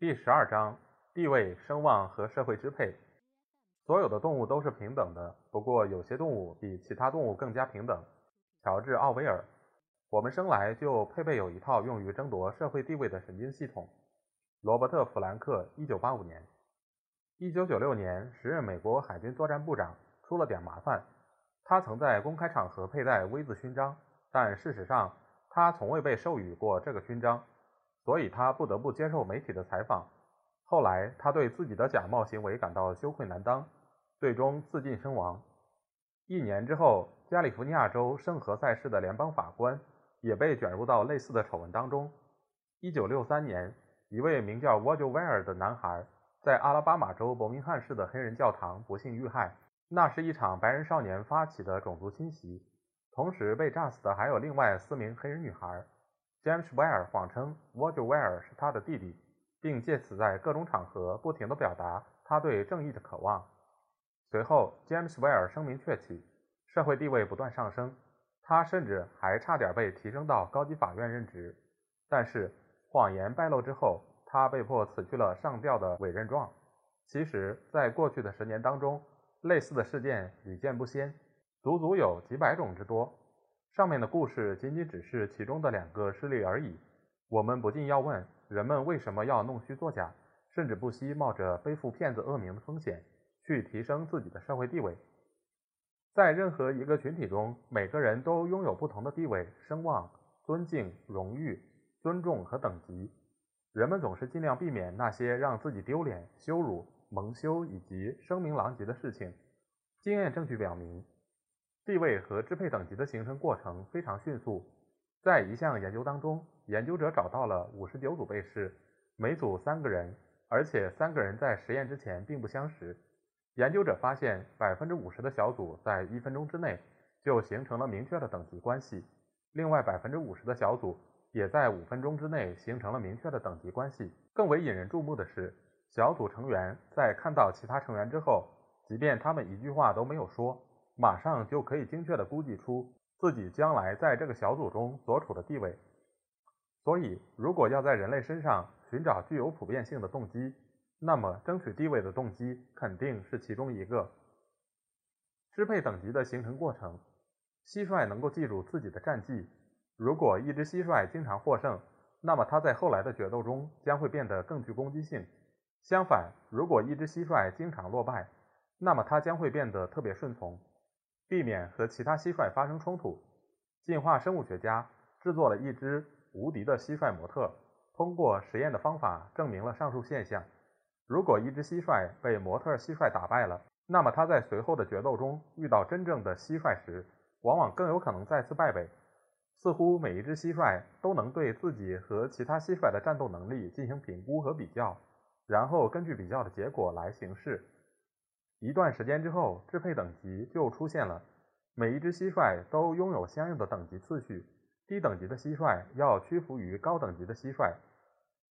第十二章：地位、声望和社会支配。所有的动物都是平等的，不过有些动物比其他动物更加平等。乔治·奥威尔。我们生来就配备有一套用于争夺社会地位的神经系统。罗伯特·弗兰克。一九八五年。一九九六年，时任美国海军作战部长，出了点麻烦。他曾在公开场合佩戴 V 字勋章，但事实上他从未被授予过这个勋章，所以他不得不接受媒体的采访。后来，他对自己的假冒行为感到羞愧难当，最终自尽身亡。一年之后，加利福尼亚州圣何塞市的联邦法官也被卷入到类似的丑闻当中。一九六三年，一位名叫 w 沃 w 威尔的男孩在阿拉巴马州伯明翰市的黑人教堂不幸遇害。那是一场白人少年发起的种族侵袭，同时被炸死的还有另外四名黑人女孩。James Ware 谎称 Roger Ware 是他的弟弟，并借此在各种场合不停地表达他对正义的渴望。随后，James Ware 声名鹊起，社会地位不断上升，他甚至还差点被提升到高级法院任职。但是，谎言败露之后，他被迫辞去了上吊的委任状。其实，在过去的十年当中，类似的事件屡见不鲜，足足有几百种之多。上面的故事仅仅只是其中的两个事例而已。我们不禁要问：人们为什么要弄虚作假，甚至不惜冒着背负骗子恶名的风险，去提升自己的社会地位？在任何一个群体中，每个人都拥有不同的地位、声望、尊敬、荣誉、尊重和等级。人们总是尽量避免那些让自己丢脸、羞辱。蒙羞以及声名狼藉的事情，经验证据表明，地位和支配等级的形成过程非常迅速。在一项研究当中，研究者找到了五十九组被试，每组三个人，而且三个人在实验之前并不相识。研究者发现，百分之五十的小组在一分钟之内就形成了明确的等级关系，另外百分之五十的小组也在五分钟之内形成了明确的等级关系。更为引人注目的是。小组成员在看到其他成员之后，即便他们一句话都没有说，马上就可以精确地估计出自己将来在这个小组中所处的地位。所以，如果要在人类身上寻找具有普遍性的动机，那么争取地位的动机肯定是其中一个。支配等级的形成过程，蟋蟀能够记住自己的战绩。如果一只蟋蟀经常获胜，那么它在后来的决斗中将会变得更具攻击性。相反，如果一只蟋蟀经常落败，那么它将会变得特别顺从，避免和其他蟋蟀发生冲突。进化生物学家制作了一只无敌的蟋蟀模特，通过实验的方法证明了上述现象。如果一只蟋蟀被模特蟋蟀打败了，那么它在随后的决斗中遇到真正的蟋蟀时，往往更有可能再次败北。似乎每一只蟋蟀都能对自己和其他蟋蟀的战斗能力进行评估和比较。然后根据比较的结果来行事。一段时间之后，支配等级就出现了。每一只蟋蟀都拥有相应的等级次序，低等级的蟋蟀要屈服于高等级的蟋蟀。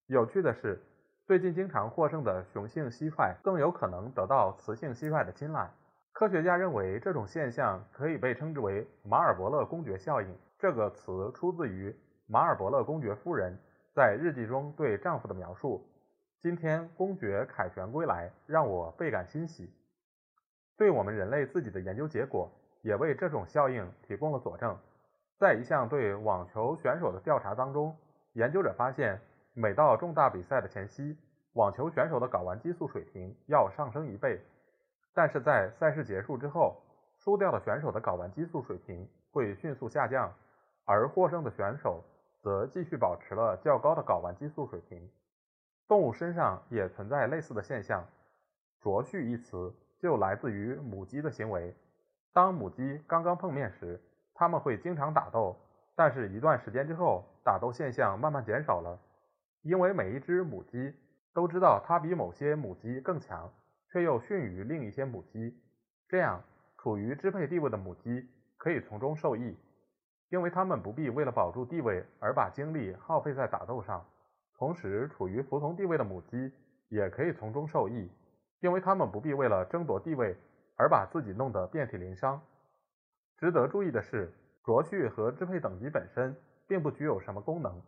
有趣的是，最近经常获胜的雄性蟋蟀更有可能得到雌性蟋蟀的青睐。科学家认为这种现象可以被称之为马尔伯勒公爵效应。这个词出自于马尔伯勒公爵夫人在日记中对丈夫的描述。今天公爵凯旋归来，让我倍感欣喜。对我们人类自己的研究结果，也为这种效应提供了佐证。在一项对网球选手的调查当中，研究者发现，每到重大比赛的前夕，网球选手的睾丸激素水平要上升一倍；但是在赛事结束之后，输掉的选手的睾丸激素水平会迅速下降，而获胜的选手则继续保持了较高的睾丸激素水平。动物身上也存在类似的现象。啄序一词就来自于母鸡的行为。当母鸡刚刚碰面时，它们会经常打斗，但是一段时间之后，打斗现象慢慢减少了。因为每一只母鸡都知道它比某些母鸡更强，却又逊于另一些母鸡，这样处于支配地位的母鸡可以从中受益，因为它们不必为了保住地位而把精力耗费在打斗上；同时，处于服从地位的母鸡也可以从中受益，因为他们不必为了争夺地位而把自己弄得遍体鳞伤。值得注意的是，卓序和支配等级本身并不具有什么功能。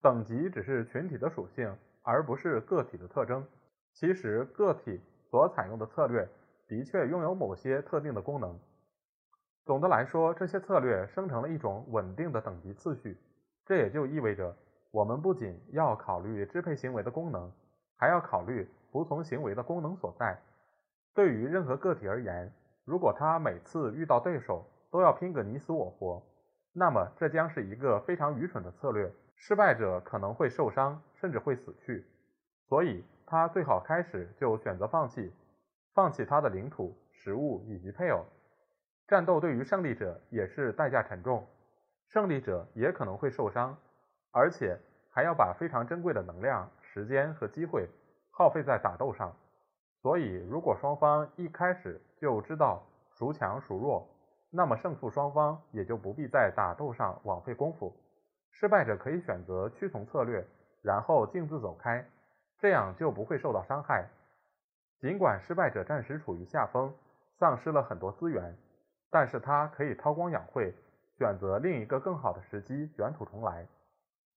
等级只是群体的属性，而不是个体的特征。其实，个体所采用的策略的确拥有某些特定的功能。总的来说，这些策略生成了一种稳定的等级次序。这也就意味着，我们不仅要考虑支配行为的功能，还要考虑服从行为的功能所在。对于任何个体而言，如果他每次遇到对手都要拼个你死我活，那么这将是一个非常愚蠢的策略。失败者可能会受伤，甚至会死去，所以他最好开始就选择放弃，放弃他的领土、食物以及配偶。战斗对于胜利者也是代价沉重，胜利者也可能会受伤，而且还要把非常珍贵的能量、时间和机会耗费在打斗上。所以，如果双方一开始就知道孰强孰弱，那么胜负双方也就不必在打斗上枉费功夫。失败者可以选择屈从策略，然后径自走开，这样就不会受到伤害。尽管失败者暂时处于下风，丧失了很多资源，但是他可以韬光养晦，选择另一个更好的时机卷土重来。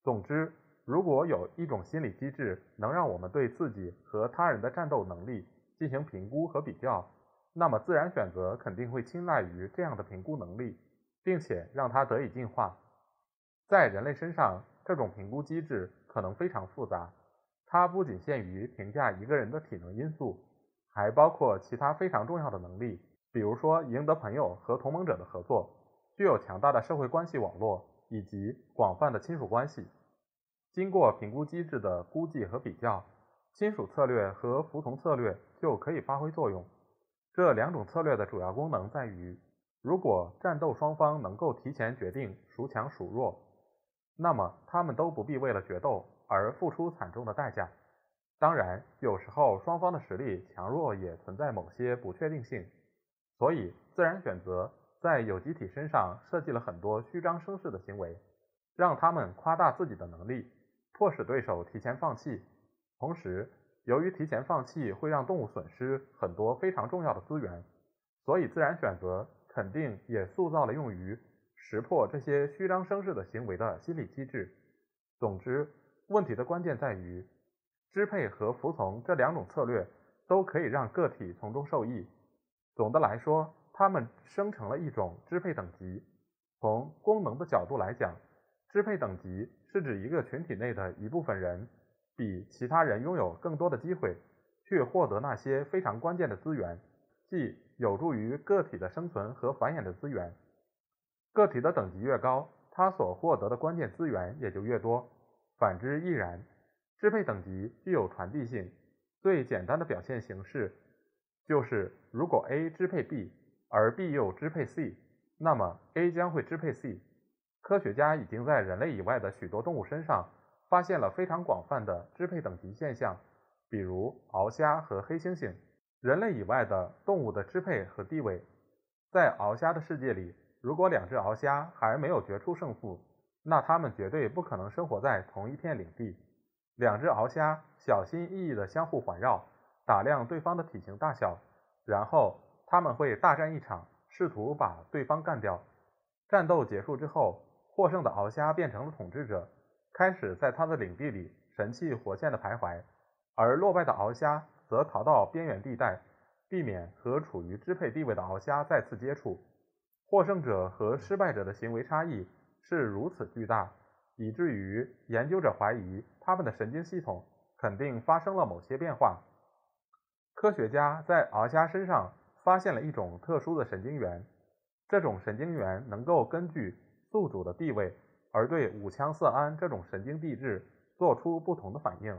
总之，如果有一种心理机制能让我们对自己和他人的战斗能力进行评估和比较，那么自然选择肯定会青睐于这样的评估能力，并且让它得以进化。在人类身上，这种评估机制可能非常复杂。它不仅限于评价一个人的体能因素，还包括其他非常重要的能力，比如说赢得朋友和同盟者的合作，具有强大的社会关系网络以及广泛的亲属关系。经过评估机制的估计和比较，亲属策略和服从策略就可以发挥作用。这两种策略的主要功能在于，如果战斗双方能够提前决定孰强孰弱。那么他们都不必为了决斗而付出惨重的代价。当然，有时候双方的实力强弱也存在某些不确定性，所以自然选择在有机体身上设计了很多虚张声势的行为，让他们夸大自己的能力，迫使对手提前放弃。同时，由于提前放弃会让动物损失很多非常重要的资源，所以自然选择肯定也塑造了用于。识破这些虚张声势的行为的心理机制。总之，问题的关键在于，支配和服从这两种策略都可以让个体从中受益。总的来说，它们生成了一种支配等级。从功能的角度来讲，支配等级是指一个群体内的一部分人比其他人拥有更多的机会去获得那些非常关键的资源，即有助于个体的生存和繁衍的资源。个体的等级越高，他所获得的关键资源也就越多。反之亦然。支配等级具有传递性。最简单的表现形式就是，如果 A 支配 B，而 B 又支配 C，那么 A 将会支配 C。科学家已经在人类以外的许多动物身上发现了非常广泛的支配等级现象，比如鳌虾和黑猩猩。人类以外的动物的支配和地位，在鳌虾的世界里。如果两只鳌虾还没有决出胜负，那它们绝对不可能生活在同一片领地。两只鳌虾小心翼翼地相互环绕，打量对方的体型大小，然后他们会大战一场，试图把对方干掉。战斗结束之后，获胜的鳌虾变成了统治者，开始在他的领地里神气活现地徘徊，而落败的鳌虾则逃到边缘地带，避免和处于支配地位的鳌虾再次接触。获胜者和失败者的行为差异是如此巨大，以至于研究者怀疑他们的神经系统肯定发生了某些变化。科学家在鳌虾身上发现了一种特殊的神经元，这种神经元能够根据宿主的地位而对五羟色胺这种神经递质做出不同的反应。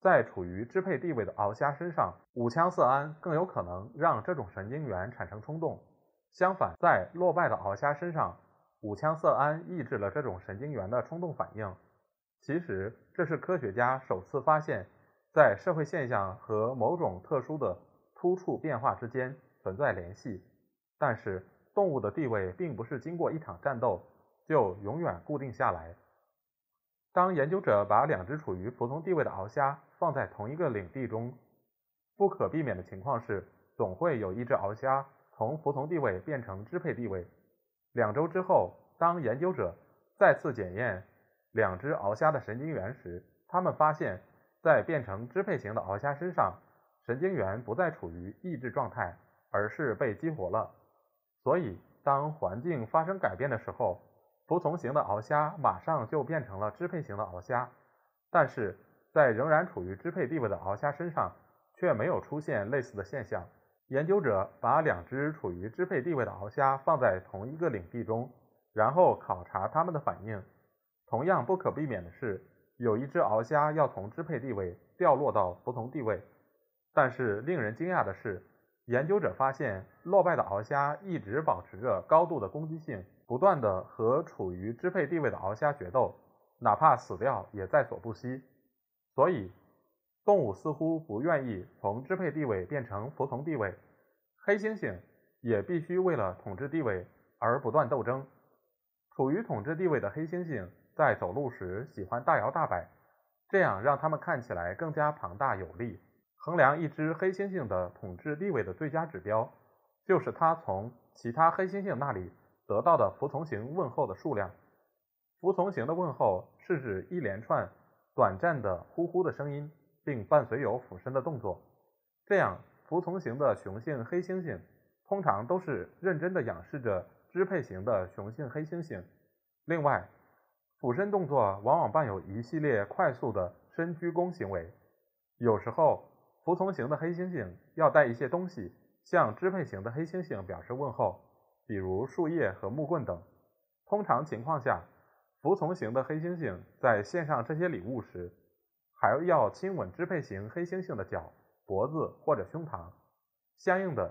在处于支配地位的鳌虾身上，五羟色胺更有可能让这种神经元产生冲动。相反，在落败的鳌虾身上，五羟色胺抑制了这种神经元的冲动反应。其实，这是科学家首次发现，在社会现象和某种特殊的突触变化之间存在联系。但是，动物的地位并不是经过一场战斗就永远固定下来。当研究者把两只处于服从地位的鳌虾放在同一个领地中，不可避免的情况是，总会有一只鳌虾从服从地位变成支配地位。两周之后，当研究者再次检验两只鳌虾的神经元时，他们发现，在变成支配型的鳌虾身上，神经元不再处于抑制状态，而是被激活了。所以，当环境发生改变的时候，服从型的鳌虾马上就变成了支配型的鳌虾。但是在仍然处于支配地位的鳌虾身上，却没有出现类似的现象。研究者把两只处于支配地位的鳌虾放在同一个领地中，然后考察它们的反应。同样不可避免的是，有一只鳌虾要从支配地位掉落到服从地位。但是令人惊讶的是，研究者发现落败的鳌虾一直保持着高度的攻击性，不断的和处于支配地位的鳌虾决斗，哪怕死掉也在所不惜。所以。动物似乎不愿意从支配地位变成服从地位，黑猩猩也必须为了统治地位而不断斗争。处于统治地位的黑猩猩在走路时喜欢大摇大摆，这样让它们看起来更加庞大有力。衡量一只黑猩猩的统治地位的最佳指标，就是它从其他黑猩猩那里得到的服从型问候的数量。服从型的问候是指一连串短暂的呼呼的声音。并伴随有俯身的动作，这样服从型的雄性黑猩猩通常都是认真地仰视着支配型的雄性黑猩猩。另外，俯身动作往往伴有一系列快速的深鞠躬行为。有时候，服从型的黑猩猩要带一些东西向支配型的黑猩猩表示问候，比如树叶和木棍等。通常情况下，服从型的黑猩猩在献上这些礼物时，还要亲吻支配型黑猩猩的脚、脖子或者胸膛。相应的，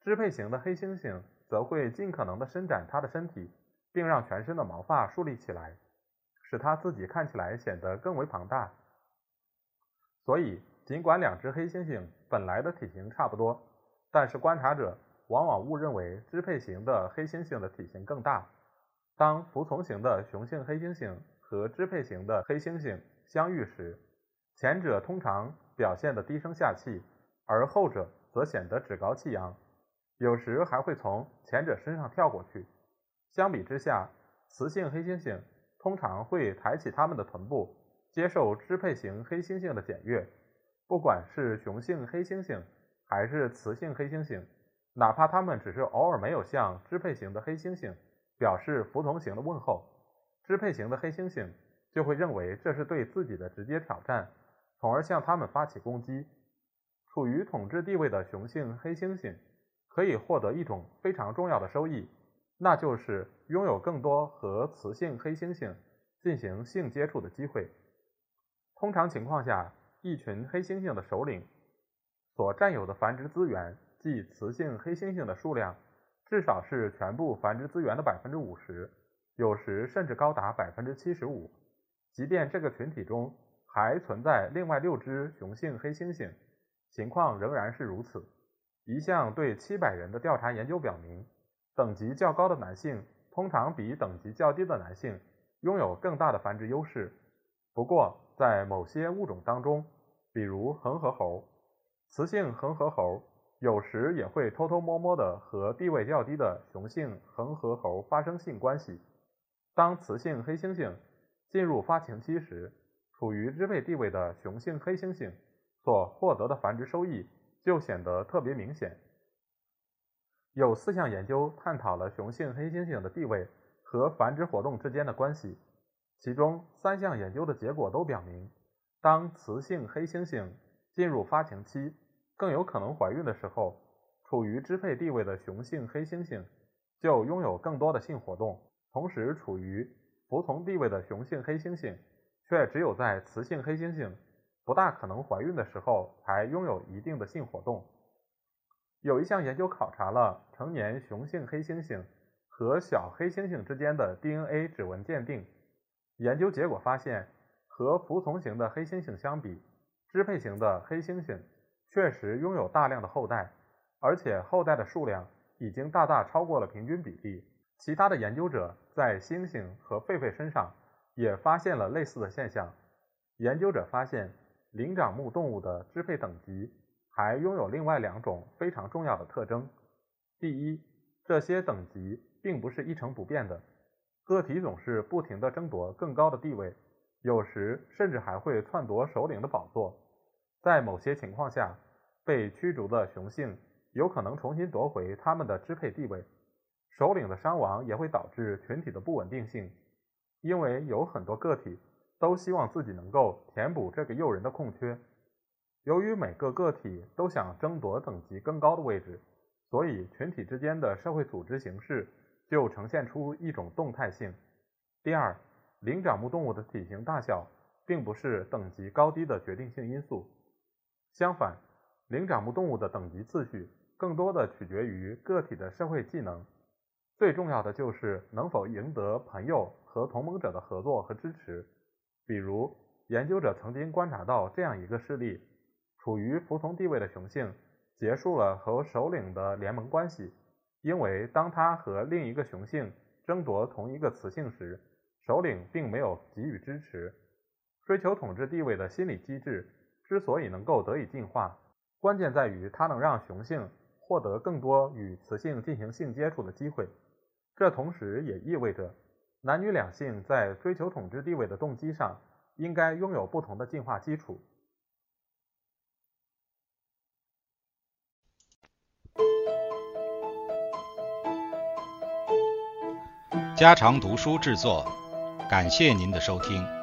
支配型的黑猩猩则会尽可能的伸展它的身体，并让全身的毛发竖立起来，使它自己看起来显得更为庞大。所以，尽管两只黑猩猩本来的体型差不多，但是观察者往往误认为支配型的黑猩猩的体型更大。当服从型的雄性黑猩猩和支配型的黑猩猩相遇时，前者通常表现得低声下气，而后者则显得趾高气扬，有时还会从前者身上跳过去。相比之下，雌性黑猩猩通常会抬起它们的臀部，接受支配型黑猩猩的检阅。不管是雄性黑猩猩还是雌性黑猩猩，哪怕它们只是偶尔没有向支配型的黑猩猩表示服从型的问候，支配型的黑猩猩就会认为这是对自己的直接挑战。从而向他们发起攻击。处于统治地位的雄性黑猩猩可以获得一种非常重要的收益，那就是拥有更多和雌性黑猩猩进行性接触的机会。通常情况下，一群黑猩猩的首领所占有的繁殖资源，即雌性黑猩猩的数量，至少是全部繁殖资源的百分之五十，有时甚至高达百分之七十五。即便这个群体中，还存在另外六只雄性黑猩猩，情况仍然是如此。一项对七百人的调查研究表明，等级较高的男性通常比等级较低的男性拥有更大的繁殖优势。不过，在某些物种当中，比如恒河猴，雌性恒河猴有时也会偷偷摸摸地和地位较低的雄性恒河猴发生性关系。当雌性黑猩猩进入发情期时，处于支配地位的雄性黑猩猩所获得的繁殖收益就显得特别明显。有四项研究探讨了雄性黑猩猩的地位和繁殖活动之间的关系，其中三项研究的结果都表明，当雌性黑猩猩进入发情期，更有可能怀孕的时候，处于支配地位的雄性黑猩猩就拥有更多的性活动，同时处于服从地位的雄性黑猩猩。却只有在雌性黑猩猩不大可能怀孕的时候才拥有一定的性活动。有一项研究考察了成年雄性黑猩猩和小黑猩猩之间的 DNA 指纹鉴定，研究结果发现，和服从型的黑猩猩相比，支配型的黑猩猩确实拥有大量的后代，而且后代的数量已经大大超过了平均比例。其他的研究者在猩猩和狒狒身上也发现了类似的现象。研究者发现，灵长目动物的支配等级还拥有另外两种非常重要的特征。第一，这些等级并不是一成不变的，个体总是不停地争夺更高的地位，有时甚至还会篡夺首领的宝座。在某些情况下，被驱逐的雄性有可能重新夺回他们的支配地位。首领的伤亡也会导致群体的不稳定性，因为有很多个体都希望自己能够填补这个诱人的空缺。由于每个个体都想争夺等级更高的位置，所以群体之间的社会组织形式就呈现出一种动态性。第二，灵长目动物的体型大小并不是等级高低的决定性因素，相反，灵长目动物的等级次序更多的取决于个体的社会技能。最重要的就是能否赢得朋友和同盟者的合作和支持。比如，研究者曾经观察到这样一个事例：处于服从地位的雄性结束了和首领的联盟关系，因为当他和另一个雄性争夺同一个雌性时，首领并没有给予支持。追求统治地位的心理机制之所以能够得以进化，关键在于它能让雄性获得更多与雌性进行性接触的机会。这同时也意味着，男女两性在追求统治地位的动机上应该拥有不同的进化基础。家常读书制作，感谢您的收听。